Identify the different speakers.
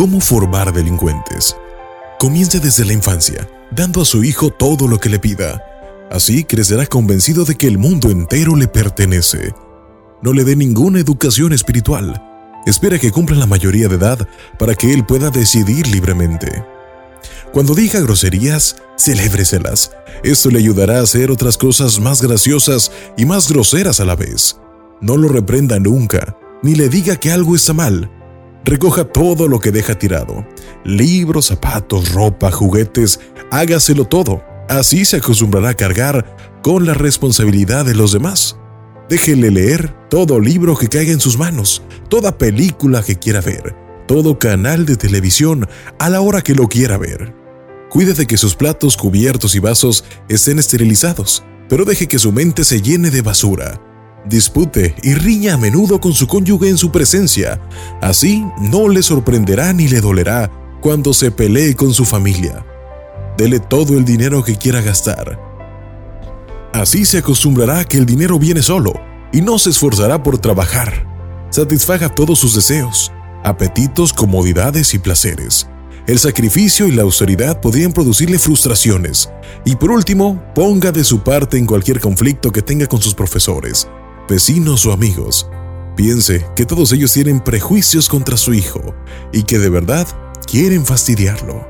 Speaker 1: cómo formar delincuentes. Comience desde la infancia, dando a su hijo todo lo que le pida. Así crecerá convencido de que el mundo entero le pertenece. No le dé ninguna educación espiritual. Espera que cumpla la mayoría de edad para que él pueda decidir libremente. Cuando diga groserías, celébreselas. Esto le ayudará a hacer otras cosas más graciosas y más groseras a la vez. No lo reprenda nunca, ni le diga que algo está mal. Recoja todo lo que deja tirado. Libros, zapatos, ropa, juguetes, hágaselo todo. Así se acostumbrará a cargar con la responsabilidad de los demás. Déjele leer todo libro que caiga en sus manos, toda película que quiera ver, todo canal de televisión a la hora que lo quiera ver. Cuide de que sus platos, cubiertos y vasos estén esterilizados, pero deje que su mente se llene de basura dispute y riña a menudo con su cónyuge en su presencia. Así no le sorprenderá ni le dolerá cuando se pelee con su familia. Dele todo el dinero que quiera gastar. Así se acostumbrará a que el dinero viene solo y no se esforzará por trabajar. Satisfaga todos sus deseos, apetitos, comodidades y placeres. El sacrificio y la austeridad podrían producirle frustraciones. Y por último, ponga de su parte en cualquier conflicto que tenga con sus profesores, vecinos o amigos. Piense que todos ellos tienen prejuicios contra su hijo y que de verdad quieren fastidiarlo.